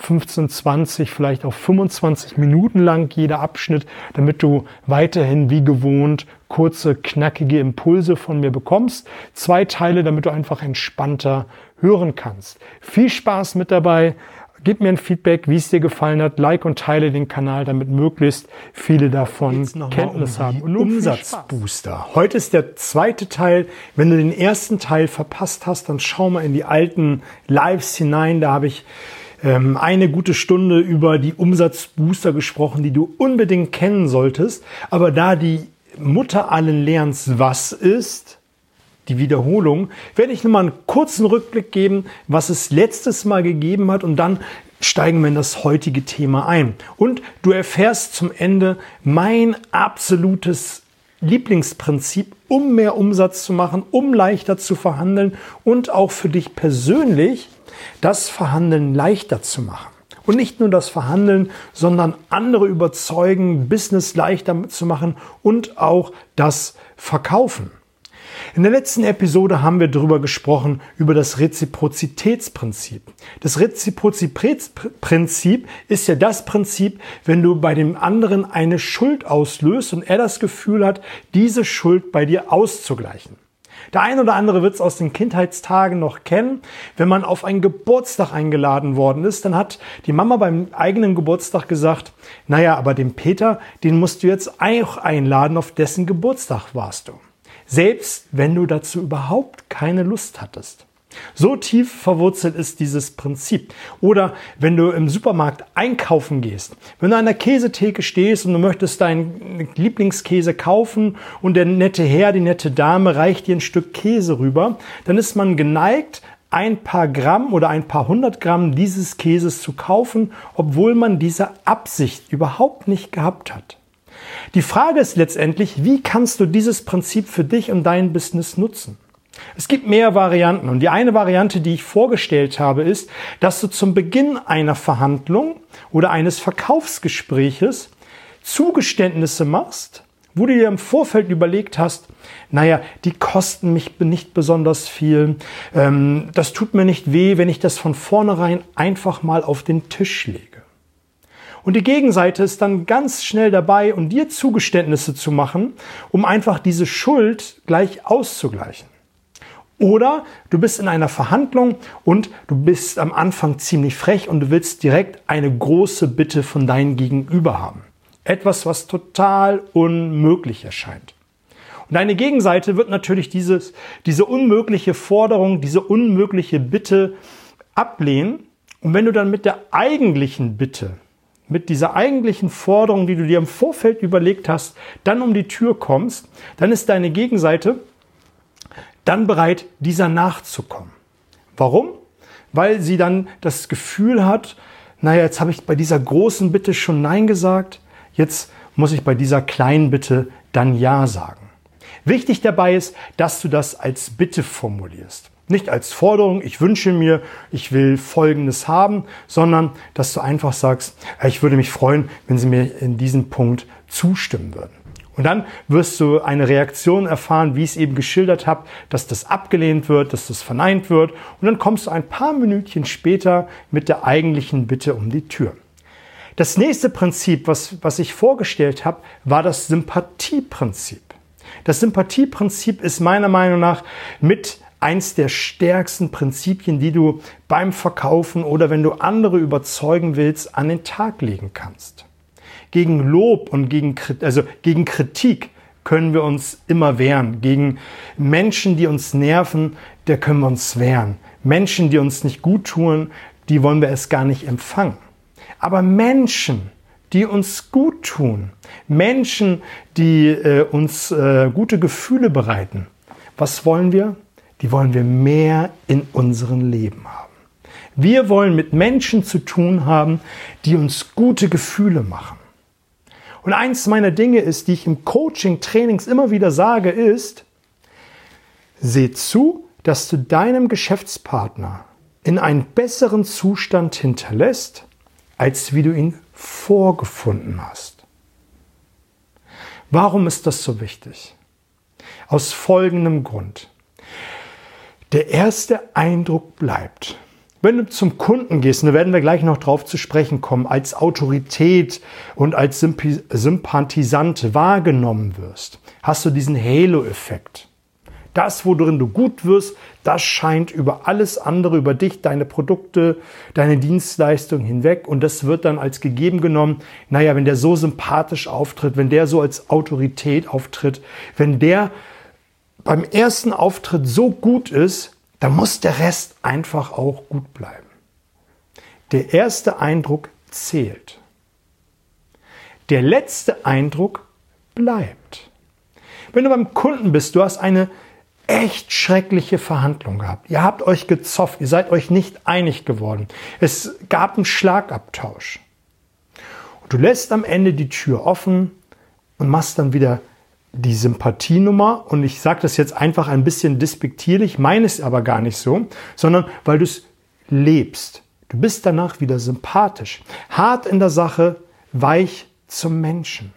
15, 20, vielleicht auch 25 Minuten lang jeder Abschnitt, damit du weiterhin wie gewohnt kurze, knackige Impulse von mir bekommst. Zwei Teile, damit du einfach entspannter hören kannst. Viel Spaß mit dabei. Gib mir ein Feedback, wie es dir gefallen hat. Like und teile den Kanal, damit möglichst viele davon Kenntnis um haben. Und Umsatzbooster. Heute ist der zweite Teil. Wenn du den ersten Teil verpasst hast, dann schau mal in die alten Lives hinein. Da habe ich ähm, eine gute Stunde über die Umsatzbooster gesprochen, die du unbedingt kennen solltest. Aber da die Mutter allen Lernens was ist, die Wiederholung, werde ich nur mal einen kurzen Rückblick geben, was es letztes Mal gegeben hat und dann steigen wir in das heutige Thema ein. Und du erfährst zum Ende mein absolutes Lieblingsprinzip, um mehr Umsatz zu machen, um leichter zu verhandeln und auch für dich persönlich das Verhandeln leichter zu machen. Und nicht nur das Verhandeln, sondern andere überzeugen, Business leichter zu machen und auch das Verkaufen. In der letzten Episode haben wir darüber gesprochen, über das Reziprozitätsprinzip. Das Reziprozitätsprinzip ist ja das Prinzip, wenn du bei dem anderen eine Schuld auslöst und er das Gefühl hat, diese Schuld bei dir auszugleichen. Der ein oder andere wird es aus den Kindheitstagen noch kennen. Wenn man auf einen Geburtstag eingeladen worden ist, dann hat die Mama beim eigenen Geburtstag gesagt, naja, aber den Peter, den musst du jetzt auch einladen, auf dessen Geburtstag warst du. Selbst wenn du dazu überhaupt keine Lust hattest. So tief verwurzelt ist dieses Prinzip. Oder wenn du im Supermarkt einkaufen gehst, wenn du an der Käsetheke stehst und du möchtest deinen Lieblingskäse kaufen und der nette Herr, die nette Dame reicht dir ein Stück Käse rüber, dann ist man geneigt, ein paar Gramm oder ein paar hundert Gramm dieses Käses zu kaufen, obwohl man diese Absicht überhaupt nicht gehabt hat. Die Frage ist letztendlich, wie kannst du dieses Prinzip für dich und dein Business nutzen? Es gibt mehr Varianten und die eine Variante, die ich vorgestellt habe, ist, dass du zum Beginn einer Verhandlung oder eines Verkaufsgespräches Zugeständnisse machst, wo du dir im Vorfeld überlegt hast, naja, die kosten mich nicht besonders viel, ähm, das tut mir nicht weh, wenn ich das von vornherein einfach mal auf den Tisch lege. Und die Gegenseite ist dann ganz schnell dabei, um dir Zugeständnisse zu machen, um einfach diese Schuld gleich auszugleichen. Oder du bist in einer Verhandlung und du bist am Anfang ziemlich frech und du willst direkt eine große Bitte von deinem Gegenüber haben. Etwas, was total unmöglich erscheint. Und deine Gegenseite wird natürlich dieses, diese unmögliche Forderung, diese unmögliche Bitte ablehnen. Und wenn du dann mit der eigentlichen Bitte, mit dieser eigentlichen Forderung, die du dir im Vorfeld überlegt hast, dann um die Tür kommst, dann ist deine Gegenseite dann bereit, dieser nachzukommen. Warum? Weil sie dann das Gefühl hat, naja, jetzt habe ich bei dieser großen Bitte schon Nein gesagt, jetzt muss ich bei dieser kleinen Bitte dann Ja sagen. Wichtig dabei ist, dass du das als Bitte formulierst. Nicht als Forderung, ich wünsche mir, ich will Folgendes haben, sondern dass du einfach sagst, ich würde mich freuen, wenn Sie mir in diesem Punkt zustimmen würden. Und dann wirst du eine Reaktion erfahren, wie ich es eben geschildert habe, dass das abgelehnt wird, dass das verneint wird. Und dann kommst du ein paar Minütchen später mit der eigentlichen Bitte um die Tür. Das nächste Prinzip, was, was ich vorgestellt habe, war das Sympathieprinzip. Das Sympathieprinzip ist meiner Meinung nach mit eins der stärksten Prinzipien, die du beim Verkaufen oder wenn du andere überzeugen willst, an den Tag legen kannst. Gegen Lob und gegen, also gegen Kritik können wir uns immer wehren. Gegen Menschen, die uns nerven, der können wir uns wehren. Menschen, die uns nicht gut tun, die wollen wir es gar nicht empfangen. Aber Menschen, die uns gut tun, Menschen, die äh, uns äh, gute Gefühle bereiten, was wollen wir? Die wollen wir mehr in unserem Leben haben. Wir wollen mit Menschen zu tun haben, die uns gute Gefühle machen. Und eins meiner Dinge ist, die ich im Coaching, Trainings immer wieder sage, ist, seh zu, dass du deinem Geschäftspartner in einen besseren Zustand hinterlässt, als wie du ihn vorgefunden hast. Warum ist das so wichtig? Aus folgendem Grund. Der erste Eindruck bleibt. Wenn du zum Kunden gehst, und da werden wir gleich noch drauf zu sprechen kommen, als Autorität und als Sympathisant wahrgenommen wirst, hast du diesen Halo-Effekt. Das, worin du gut wirst, das scheint über alles andere, über dich, deine Produkte, deine Dienstleistung hinweg und das wird dann als gegeben genommen. Naja, wenn der so sympathisch auftritt, wenn der so als Autorität auftritt, wenn der beim ersten Auftritt so gut ist, dann muss der Rest einfach auch gut bleiben. Der erste Eindruck zählt. Der letzte Eindruck bleibt. Wenn du beim Kunden bist, du hast eine echt schreckliche Verhandlung gehabt. Ihr habt euch gezofft, ihr seid euch nicht einig geworden. Es gab einen Schlagabtausch. Und du lässt am Ende die Tür offen und machst dann wieder die Sympathienummer. Und ich sage das jetzt einfach ein bisschen despektierlich, meine es aber gar nicht so, sondern weil du es lebst. Du bist danach wieder sympathisch, hart in der Sache, weich zum Menschen.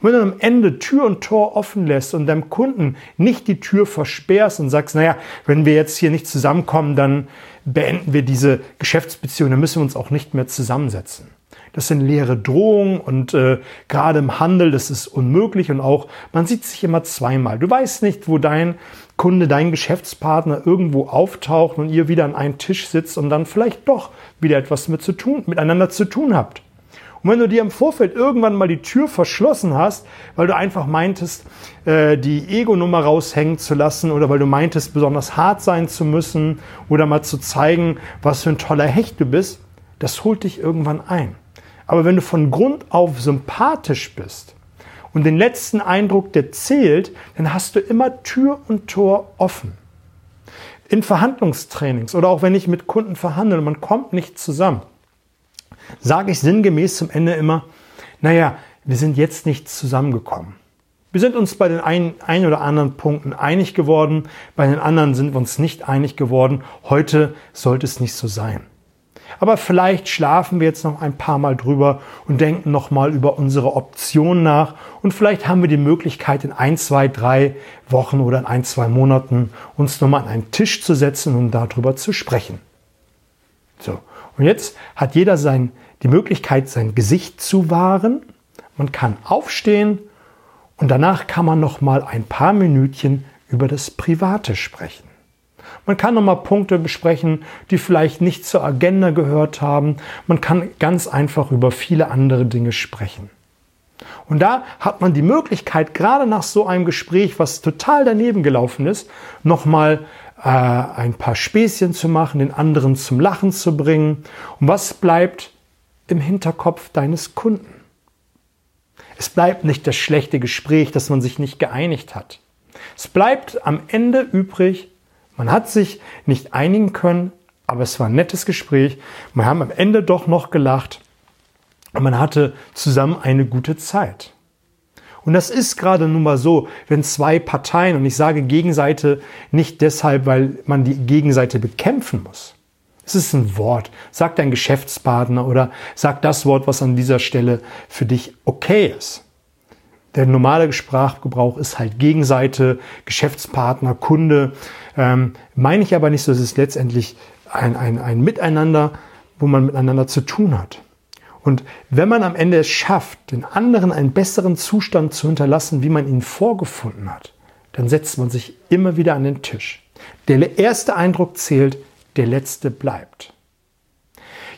Und wenn du am Ende Tür und Tor offen lässt und deinem Kunden nicht die Tür versperrst und sagst, naja, wenn wir jetzt hier nicht zusammenkommen, dann beenden wir diese Geschäftsbeziehung, dann müssen wir uns auch nicht mehr zusammensetzen. Das sind leere Drohungen und äh, gerade im Handel, das ist unmöglich und auch man sieht sich immer zweimal. Du weißt nicht, wo dein Kunde, dein Geschäftspartner irgendwo auftaucht und ihr wieder an einen Tisch sitzt und dann vielleicht doch wieder etwas mit zu tun, miteinander zu tun habt. Und wenn du dir im Vorfeld irgendwann mal die Tür verschlossen hast, weil du einfach meintest, äh, die Ego-Nummer raushängen zu lassen oder weil du meintest, besonders hart sein zu müssen oder mal zu zeigen, was für ein toller Hecht du bist, das holt dich irgendwann ein. Aber wenn du von Grund auf sympathisch bist und den letzten Eindruck, der zählt, dann hast du immer Tür und Tor offen. In Verhandlungstrainings oder auch wenn ich mit Kunden verhandle, und man kommt nicht zusammen sage ich sinngemäß zum Ende immer, naja, wir sind jetzt nicht zusammengekommen. Wir sind uns bei den ein, ein oder anderen Punkten einig geworden, bei den anderen sind wir uns nicht einig geworden. Heute sollte es nicht so sein. Aber vielleicht schlafen wir jetzt noch ein paar Mal drüber und denken nochmal über unsere Optionen nach. Und vielleicht haben wir die Möglichkeit, in ein, zwei, drei Wochen oder in ein, zwei Monaten uns nochmal an einen Tisch zu setzen und darüber zu sprechen. So. Und jetzt hat jeder sein, die Möglichkeit, sein Gesicht zu wahren. Man kann aufstehen und danach kann man noch mal ein paar Minütchen über das Private sprechen. Man kann noch mal Punkte besprechen, die vielleicht nicht zur Agenda gehört haben. Man kann ganz einfach über viele andere Dinge sprechen. Und da hat man die Möglichkeit, gerade nach so einem Gespräch, was total daneben gelaufen ist, nochmal äh, ein paar Späßchen zu machen, den anderen zum Lachen zu bringen. Und was bleibt im Hinterkopf deines Kunden? Es bleibt nicht das schlechte Gespräch, dass man sich nicht geeinigt hat. Es bleibt am Ende übrig, man hat sich nicht einigen können, aber es war ein nettes Gespräch. Wir haben am Ende doch noch gelacht und man hatte zusammen eine gute Zeit. Und das ist gerade nun mal so, wenn zwei Parteien, und ich sage Gegenseite nicht deshalb, weil man die Gegenseite bekämpfen muss. Es ist ein Wort. Sag dein Geschäftspartner oder sag das Wort, was an dieser Stelle für dich okay ist. Der normale Sprachgebrauch ist halt Gegenseite, Geschäftspartner, Kunde. Ähm, meine ich aber nicht so, es ist letztendlich ein, ein, ein Miteinander, wo man miteinander zu tun hat. Und wenn man am Ende es schafft, den anderen einen besseren Zustand zu hinterlassen, wie man ihn vorgefunden hat, dann setzt man sich immer wieder an den Tisch. Der erste Eindruck zählt, der letzte bleibt.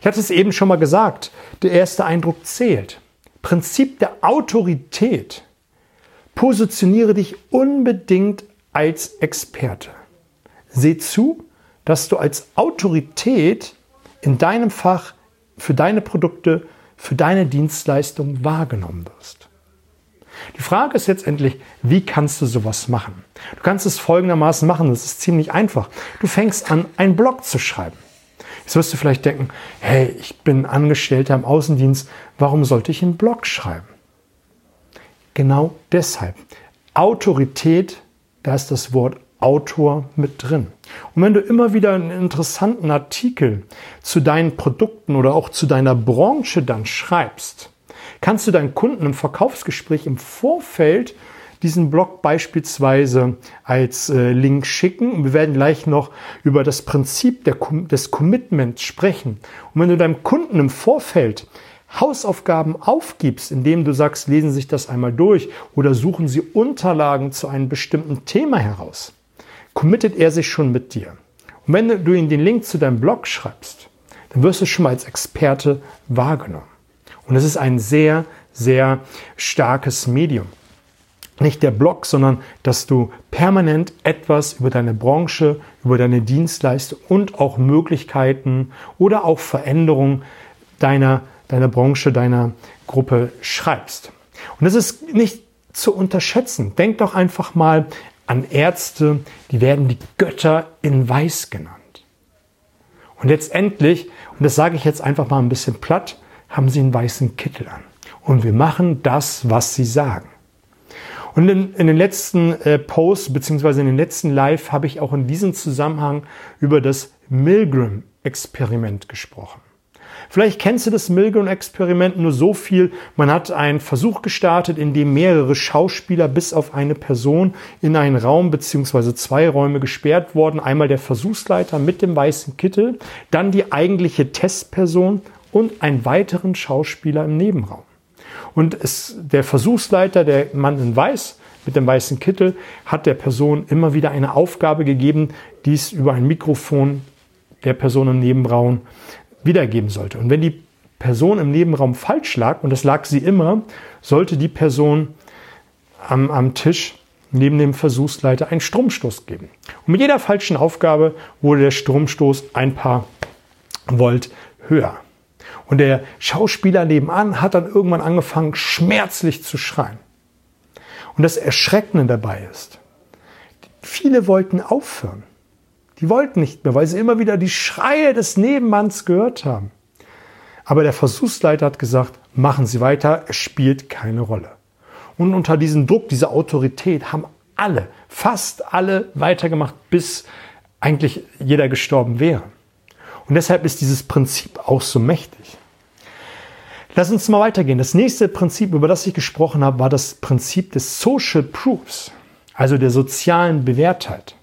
Ich hatte es eben schon mal gesagt, der erste Eindruck zählt. Prinzip der Autorität. Positioniere dich unbedingt als Experte. Seh zu, dass du als Autorität in deinem Fach für deine Produkte, für deine Dienstleistung wahrgenommen wirst. Die Frage ist jetzt endlich, wie kannst du sowas machen? Du kannst es folgendermaßen machen, das ist ziemlich einfach. Du fängst an, einen Blog zu schreiben. Jetzt wirst du vielleicht denken, hey, ich bin Angestellter im Außendienst, warum sollte ich einen Blog schreiben? Genau deshalb. Autorität, da ist das Wort Autor mit drin. Und wenn du immer wieder einen interessanten Artikel zu deinen Produkten oder auch zu deiner Branche dann schreibst, kannst du deinen Kunden im Verkaufsgespräch im Vorfeld diesen Blog beispielsweise als äh, Link schicken. wir werden gleich noch über das Prinzip der, des Commitments sprechen. Und wenn du deinem Kunden im Vorfeld Hausaufgaben aufgibst, indem du sagst, lesen Sie sich das einmal durch oder suchen Sie Unterlagen zu einem bestimmten Thema heraus, committet er sich schon mit dir. Und wenn du ihm den Link zu deinem Blog schreibst, dann wirst du schon mal als Experte wahrgenommen. Und es ist ein sehr, sehr starkes Medium. Nicht der Blog, sondern dass du permanent etwas über deine Branche, über deine Dienstleistung und auch Möglichkeiten oder auch Veränderungen deiner, deiner Branche, deiner Gruppe schreibst. Und das ist nicht zu unterschätzen. Denk doch einfach mal an Ärzte, die werden die Götter in Weiß genannt. Und letztendlich, und das sage ich jetzt einfach mal ein bisschen platt, haben sie einen weißen Kittel an. Und wir machen das, was sie sagen. Und in, in den letzten äh, Posts beziehungsweise in den letzten Live habe ich auch in diesem Zusammenhang über das Milgram-Experiment gesprochen. Vielleicht kennst du das Milgram-Experiment nur so viel. Man hat einen Versuch gestartet, in dem mehrere Schauspieler bis auf eine Person in einen Raum beziehungsweise zwei Räume gesperrt wurden. Einmal der Versuchsleiter mit dem weißen Kittel, dann die eigentliche Testperson und einen weiteren Schauspieler im Nebenraum. Und es, der Versuchsleiter, der Mann in Weiß, mit dem weißen Kittel, hat der Person immer wieder eine Aufgabe gegeben, die es über ein Mikrofon der Person im Nebenraum wiedergeben sollte. Und wenn die Person im Nebenraum falsch lag, und das lag sie immer, sollte die Person am, am Tisch neben dem Versuchsleiter einen Stromstoß geben. Und mit jeder falschen Aufgabe wurde der Stromstoß ein paar Volt höher. Und der Schauspieler nebenan hat dann irgendwann angefangen, schmerzlich zu schreien. Und das Erschreckende dabei ist, viele wollten aufhören. Die wollten nicht mehr, weil sie immer wieder die Schreie des Nebenmanns gehört haben. Aber der Versuchsleiter hat gesagt, machen Sie weiter, es spielt keine Rolle. Und unter diesem Druck, dieser Autorität haben alle, fast alle weitergemacht, bis eigentlich jeder gestorben wäre. Und deshalb ist dieses Prinzip auch so mächtig. Lass uns mal weitergehen. Das nächste Prinzip, über das ich gesprochen habe, war das Prinzip des Social Proofs, also der sozialen Bewährtheit.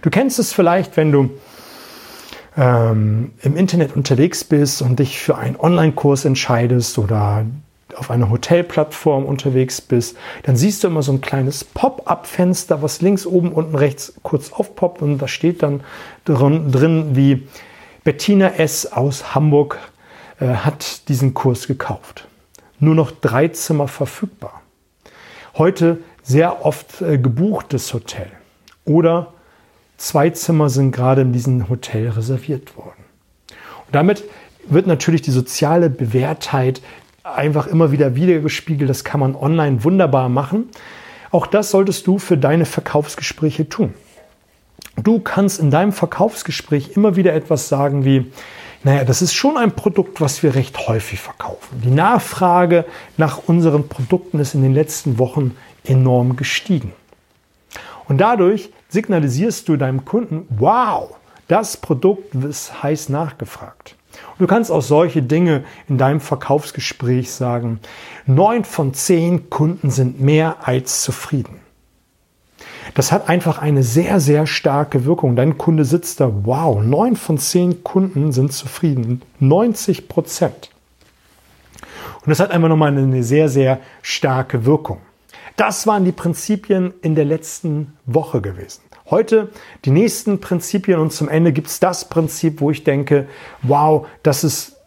Du kennst es vielleicht, wenn du ähm, im Internet unterwegs bist und dich für einen Online-Kurs entscheidest oder auf einer Hotelplattform unterwegs bist, dann siehst du immer so ein kleines Pop-up-Fenster, was links, oben, unten, rechts kurz aufpoppt und da steht dann drin, drin wie Bettina S. aus Hamburg äh, hat diesen Kurs gekauft. Nur noch drei Zimmer verfügbar. Heute sehr oft äh, gebuchtes Hotel. Oder zwei Zimmer sind gerade in diesem Hotel reserviert worden. Und damit wird natürlich die soziale Bewährtheit einfach immer wieder wiedergespiegelt. Das kann man online wunderbar machen. Auch das solltest du für deine Verkaufsgespräche tun. Du kannst in deinem Verkaufsgespräch immer wieder etwas sagen wie, naja, das ist schon ein Produkt, was wir recht häufig verkaufen. Die Nachfrage nach unseren Produkten ist in den letzten Wochen enorm gestiegen. Und dadurch signalisierst du deinem Kunden, wow, das Produkt ist heiß nachgefragt. Und du kannst auch solche Dinge in deinem Verkaufsgespräch sagen. Neun von zehn Kunden sind mehr als zufrieden. Das hat einfach eine sehr, sehr starke Wirkung. Dein Kunde sitzt da, wow, neun von zehn Kunden sind zufrieden. 90 Prozent. Und das hat einfach nochmal eine sehr, sehr starke Wirkung. Das waren die Prinzipien in der letzten Woche gewesen. Heute die nächsten Prinzipien und zum Ende gibt es das Prinzip, wo ich denke, wow, das ist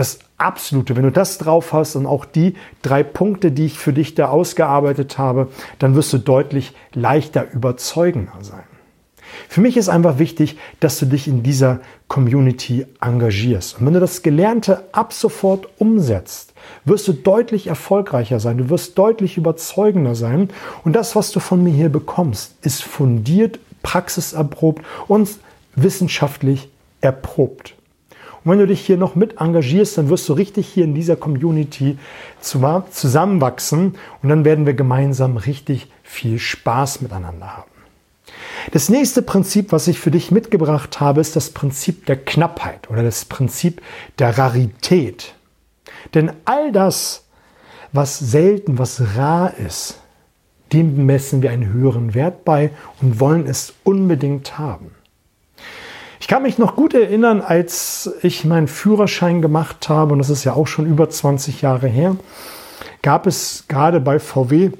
das absolute. Wenn du das drauf hast und auch die drei Punkte, die ich für dich da ausgearbeitet habe, dann wirst du deutlich leichter überzeugender sein. Für mich ist einfach wichtig, dass du dich in dieser Community engagierst. Und wenn du das Gelernte ab sofort umsetzt, wirst du deutlich erfolgreicher sein, du wirst deutlich überzeugender sein. Und das, was du von mir hier bekommst, ist fundiert, praxiserprobt und wissenschaftlich erprobt. Und wenn du dich hier noch mit engagierst, dann wirst du richtig hier in dieser Community zusammenwachsen und dann werden wir gemeinsam richtig viel Spaß miteinander haben. Das nächste Prinzip, was ich für dich mitgebracht habe, ist das Prinzip der Knappheit oder das Prinzip der Rarität. Denn all das, was selten, was rar ist, dem messen wir einen höheren Wert bei und wollen es unbedingt haben. Ich kann mich noch gut erinnern, als ich meinen Führerschein gemacht habe, und das ist ja auch schon über 20 Jahre her, gab es gerade bei VW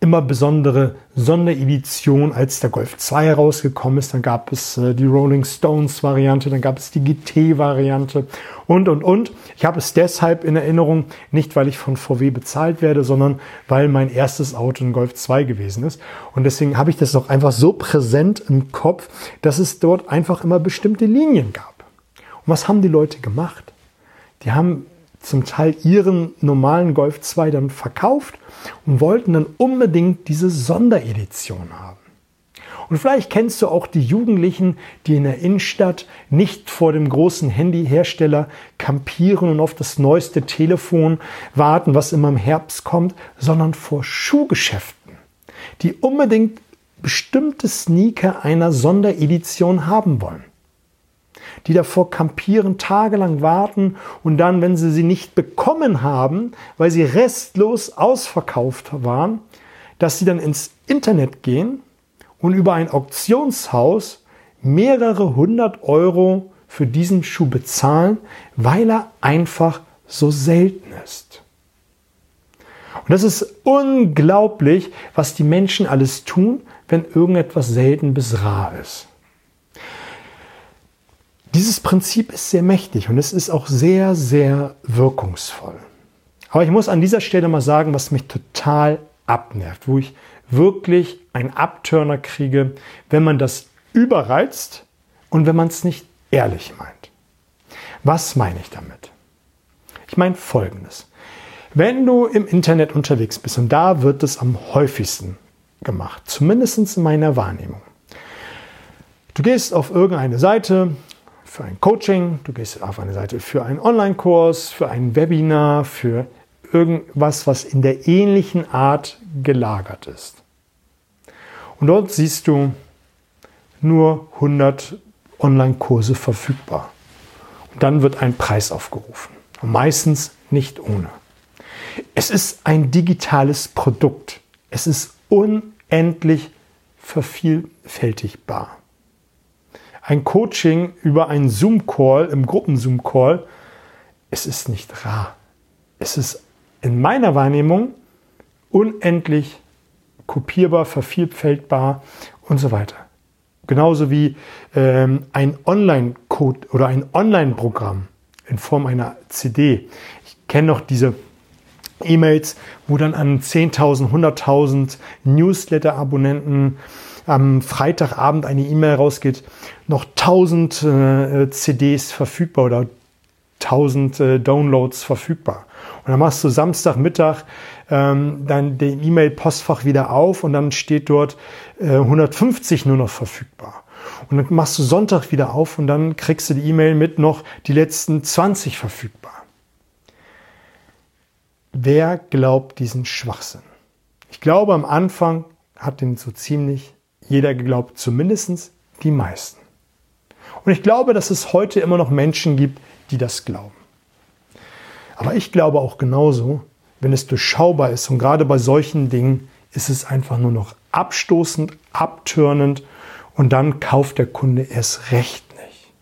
immer besondere Sonderedition, als der Golf 2 herausgekommen ist. Dann gab es äh, die Rolling Stones Variante, dann gab es die GT Variante und, und, und. Ich habe es deshalb in Erinnerung, nicht weil ich von VW bezahlt werde, sondern weil mein erstes Auto ein Golf 2 gewesen ist. Und deswegen habe ich das auch einfach so präsent im Kopf, dass es dort einfach immer bestimmte Linien gab. Und was haben die Leute gemacht? Die haben zum Teil ihren normalen Golf 2 dann verkauft und wollten dann unbedingt diese Sonderedition haben. Und vielleicht kennst du auch die Jugendlichen, die in der Innenstadt nicht vor dem großen Handyhersteller kampieren und auf das neueste Telefon warten, was immer im Herbst kommt, sondern vor Schuhgeschäften, die unbedingt bestimmte Sneaker einer Sonderedition haben wollen die davor kampieren, tagelang warten und dann, wenn sie sie nicht bekommen haben, weil sie restlos ausverkauft waren, dass sie dann ins Internet gehen und über ein Auktionshaus mehrere hundert Euro für diesen Schuh bezahlen, weil er einfach so selten ist. Und das ist unglaublich, was die Menschen alles tun, wenn irgendetwas selten bis rar ist. Dieses Prinzip ist sehr mächtig und es ist auch sehr, sehr wirkungsvoll. Aber ich muss an dieser Stelle mal sagen, was mich total abnervt, wo ich wirklich einen Abturner kriege, wenn man das überreizt und wenn man es nicht ehrlich meint. Was meine ich damit? Ich meine Folgendes. Wenn du im Internet unterwegs bist, und da wird es am häufigsten gemacht, zumindest in meiner Wahrnehmung. Du gehst auf irgendeine Seite, für ein Coaching, du gehst auf eine Seite für einen Online-Kurs, für ein Webinar, für irgendwas, was in der ähnlichen Art gelagert ist. Und dort siehst du nur 100 Online-Kurse verfügbar. Und dann wird ein Preis aufgerufen. Und meistens nicht ohne. Es ist ein digitales Produkt. Es ist unendlich vervielfältigbar ein Coaching über einen Zoom-Call, im Gruppen-Zoom-Call, es ist nicht rar. Es ist in meiner Wahrnehmung unendlich kopierbar, vervielfältigbar und so weiter. Genauso wie ähm, ein Online-Code oder ein Online-Programm in Form einer CD. Ich kenne noch diese E-Mails, wo dann an 10.000, 100.000 Newsletter-Abonnenten am Freitagabend eine E-Mail rausgeht, noch 1000 äh, CDs verfügbar oder 1000 äh, Downloads verfügbar. Und dann machst du Samstagmittag ähm, dann den E-Mail-Postfach wieder auf und dann steht dort äh, 150 nur noch verfügbar. Und dann machst du Sonntag wieder auf und dann kriegst du die E-Mail mit noch die letzten 20 verfügbar. Wer glaubt diesen Schwachsinn? Ich glaube, am Anfang hat den so ziemlich jeder geglaubt, zumindest die meisten. Und ich glaube, dass es heute immer noch Menschen gibt, die das glauben. Aber ich glaube auch genauso, wenn es durchschaubar ist und gerade bei solchen Dingen ist es einfach nur noch abstoßend, abtörnend und dann kauft der Kunde erst recht nicht.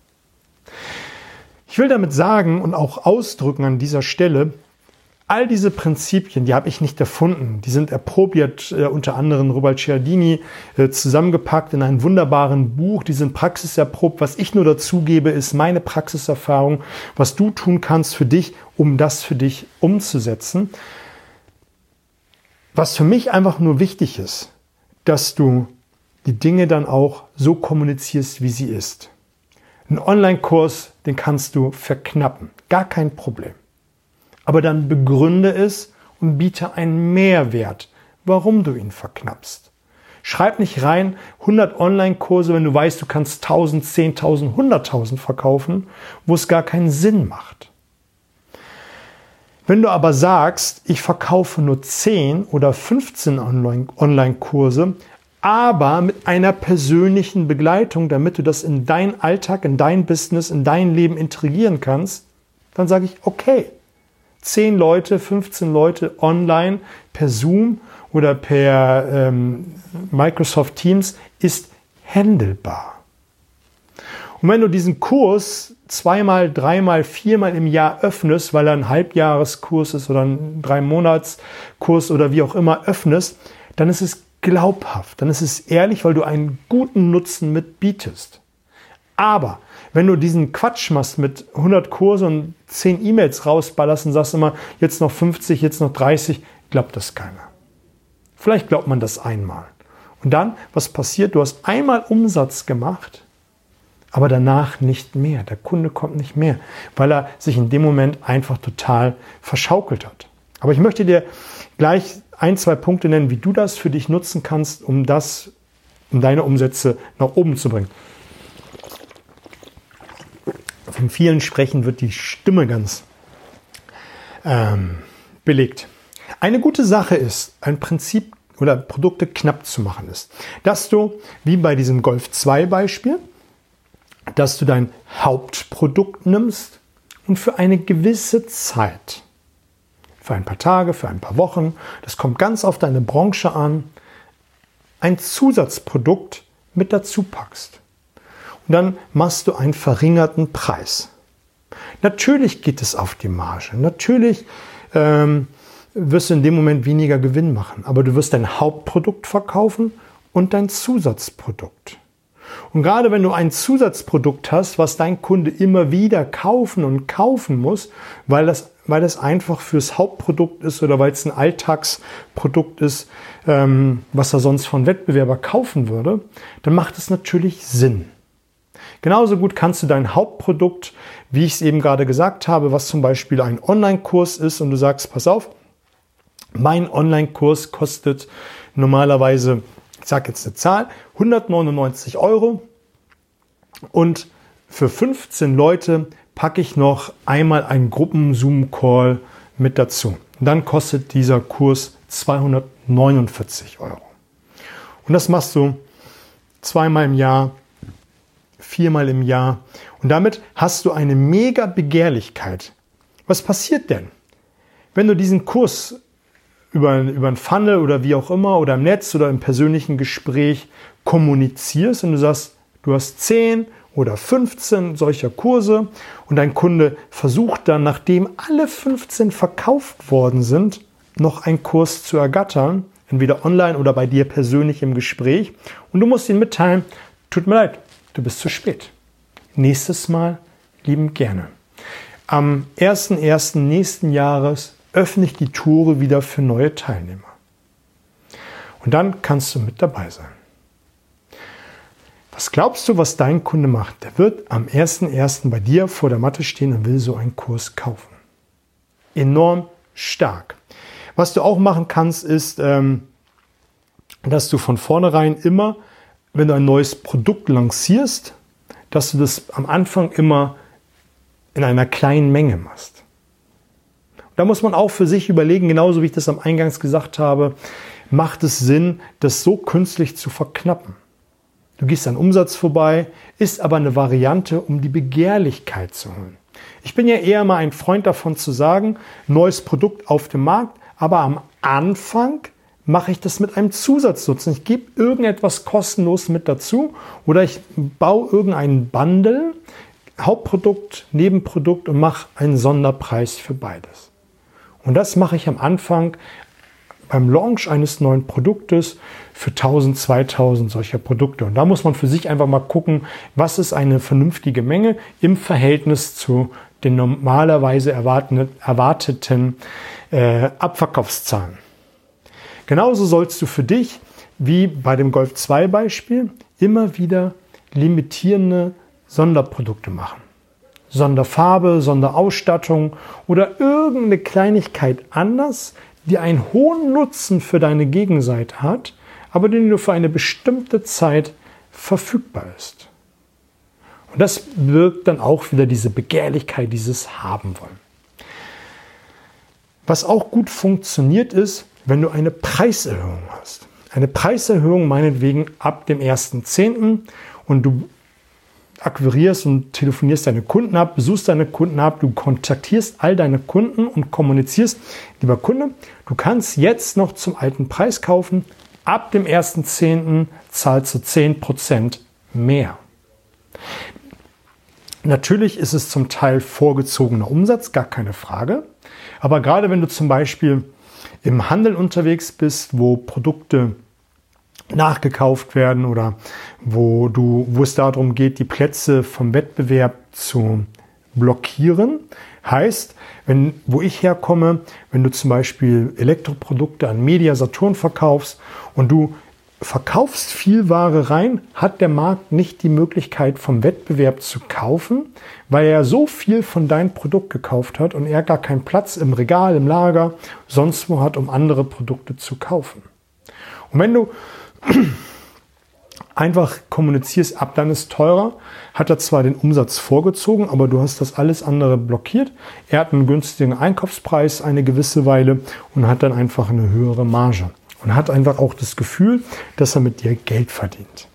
Ich will damit sagen und auch ausdrücken an dieser Stelle, All diese Prinzipien, die habe ich nicht erfunden. Die sind erprobiert, äh, unter anderem Robert Cialdini, äh, zusammengepackt in einem wunderbaren Buch. Die sind praxiserprobt. Was ich nur dazugebe, ist meine Praxiserfahrung, was du tun kannst für dich, um das für dich umzusetzen. Was für mich einfach nur wichtig ist, dass du die Dinge dann auch so kommunizierst, wie sie ist. Ein Online-Kurs, den kannst du verknappen. Gar kein Problem aber dann begründe es und biete einen Mehrwert, warum du ihn verknappst. Schreib nicht rein 100 Online-Kurse, wenn du weißt, du kannst 1000, 10.000, 100.000 verkaufen, wo es gar keinen Sinn macht. Wenn du aber sagst, ich verkaufe nur 10 oder 15 Online-Kurse, aber mit einer persönlichen Begleitung, damit du das in deinen Alltag, in dein Business, in dein Leben integrieren kannst, dann sage ich, okay, 10 Leute, 15 Leute online per Zoom oder per ähm, Microsoft Teams ist handelbar. Und wenn du diesen Kurs zweimal, dreimal, viermal im Jahr öffnest, weil er ein Halbjahreskurs ist oder ein Drei-Monats-Kurs oder wie auch immer öffnest, dann ist es glaubhaft, dann ist es ehrlich, weil du einen guten Nutzen mitbietest. Aber wenn du diesen Quatsch machst mit 100 Kurse und 10 E-Mails rausballerst und sagst immer, jetzt noch 50, jetzt noch 30, glaubt das keiner. Vielleicht glaubt man das einmal. Und dann, was passiert? Du hast einmal Umsatz gemacht, aber danach nicht mehr. Der Kunde kommt nicht mehr, weil er sich in dem Moment einfach total verschaukelt hat. Aber ich möchte dir gleich ein, zwei Punkte nennen, wie du das für dich nutzen kannst, um das, um deine Umsätze nach oben zu bringen. Von vielen Sprechen wird die Stimme ganz ähm, belegt. Eine gute Sache ist, ein Prinzip oder Produkte knapp zu machen ist, dass du, wie bei diesem Golf 2 Beispiel, dass du dein Hauptprodukt nimmst und für eine gewisse Zeit, für ein paar Tage, für ein paar Wochen, das kommt ganz auf deine Branche an, ein Zusatzprodukt mit dazu packst. Dann machst du einen verringerten Preis. Natürlich geht es auf die Marge. Natürlich ähm, wirst du in dem Moment weniger Gewinn machen, aber du wirst dein Hauptprodukt verkaufen und dein Zusatzprodukt. Und gerade wenn du ein Zusatzprodukt hast, was dein Kunde immer wieder kaufen und kaufen muss, weil das, weil das einfach fürs Hauptprodukt ist oder weil es ein Alltagsprodukt ist, ähm, was er sonst von Wettbewerber kaufen würde, dann macht es natürlich Sinn. Genauso gut kannst du dein Hauptprodukt, wie ich es eben gerade gesagt habe, was zum Beispiel ein Online-Kurs ist und du sagst, pass auf, mein Online-Kurs kostet normalerweise, ich sage jetzt eine Zahl, 199 Euro und für 15 Leute packe ich noch einmal einen Gruppen-Zoom-Call mit dazu. Dann kostet dieser Kurs 249 Euro. Und das machst du zweimal im Jahr viermal im Jahr. Und damit hast du eine mega Begehrlichkeit. Was passiert denn? Wenn du diesen Kurs über, über ein Funnel oder wie auch immer oder im Netz oder im persönlichen Gespräch kommunizierst und du sagst, du hast 10 oder 15 solcher Kurse und dein Kunde versucht dann, nachdem alle 15 verkauft worden sind, noch einen Kurs zu ergattern, entweder online oder bei dir persönlich im Gespräch und du musst ihn mitteilen, tut mir leid, du bist zu spät. Nächstes Mal lieben gerne. Am 1.1. nächsten Jahres öffne ich die Tore wieder für neue Teilnehmer. Und dann kannst du mit dabei sein. Was glaubst du, was dein Kunde macht? Der wird am 1.1. bei dir vor der Matte stehen und will so einen Kurs kaufen. Enorm stark. Was du auch machen kannst, ist, ähm, dass du von vornherein immer wenn du ein neues Produkt lancierst, dass du das am Anfang immer in einer kleinen Menge machst. Da muss man auch für sich überlegen, genauso wie ich das am Eingangs gesagt habe, macht es Sinn, das so künstlich zu verknappen. Du gehst an Umsatz vorbei, ist aber eine Variante, um die Begehrlichkeit zu holen. Ich bin ja eher mal ein Freund davon zu sagen, neues Produkt auf dem Markt, aber am Anfang mache ich das mit einem Zusatznutzen. Ich gebe irgendetwas kostenlos mit dazu oder ich baue irgendeinen Bundle, Hauptprodukt, Nebenprodukt und mache einen Sonderpreis für beides. Und das mache ich am Anfang beim Launch eines neuen Produktes für 1000, 2000 solcher Produkte. Und da muss man für sich einfach mal gucken, was ist eine vernünftige Menge im Verhältnis zu den normalerweise erwarteten äh, Abverkaufszahlen. Genauso sollst du für dich, wie bei dem Golf 2 Beispiel, immer wieder limitierende Sonderprodukte machen. Sonderfarbe, Sonderausstattung oder irgendeine Kleinigkeit anders, die einen hohen Nutzen für deine Gegenseite hat, aber die nur für eine bestimmte Zeit verfügbar ist. Und das wirkt dann auch wieder diese Begehrlichkeit, dieses Haben wollen. Was auch gut funktioniert ist, wenn du eine Preiserhöhung hast. Eine Preiserhöhung meinetwegen ab dem 1.10. und du akquirierst und telefonierst deine Kunden ab, besuchst deine Kunden ab, du kontaktierst all deine Kunden und kommunizierst, lieber Kunde, du kannst jetzt noch zum alten Preis kaufen, ab dem 1.10. zahlst du 10% mehr. Natürlich ist es zum Teil vorgezogener Umsatz, gar keine Frage. Aber gerade wenn du zum Beispiel im Handel unterwegs bist, wo Produkte nachgekauft werden oder wo du, wo es darum geht, die Plätze vom Wettbewerb zu blockieren. Heißt, wenn, wo ich herkomme, wenn du zum Beispiel Elektroprodukte an Media Saturn verkaufst und du verkaufst viel Ware rein, hat der Markt nicht die Möglichkeit vom Wettbewerb zu kaufen, weil er so viel von deinem Produkt gekauft hat und er gar keinen Platz im Regal, im Lager, sonst wo hat, um andere Produkte zu kaufen. Und wenn du einfach kommunizierst, ab dann ist teurer, hat er zwar den Umsatz vorgezogen, aber du hast das alles andere blockiert. Er hat einen günstigen Einkaufspreis eine gewisse Weile und hat dann einfach eine höhere Marge und hat einfach auch das Gefühl, dass er mit dir Geld verdient.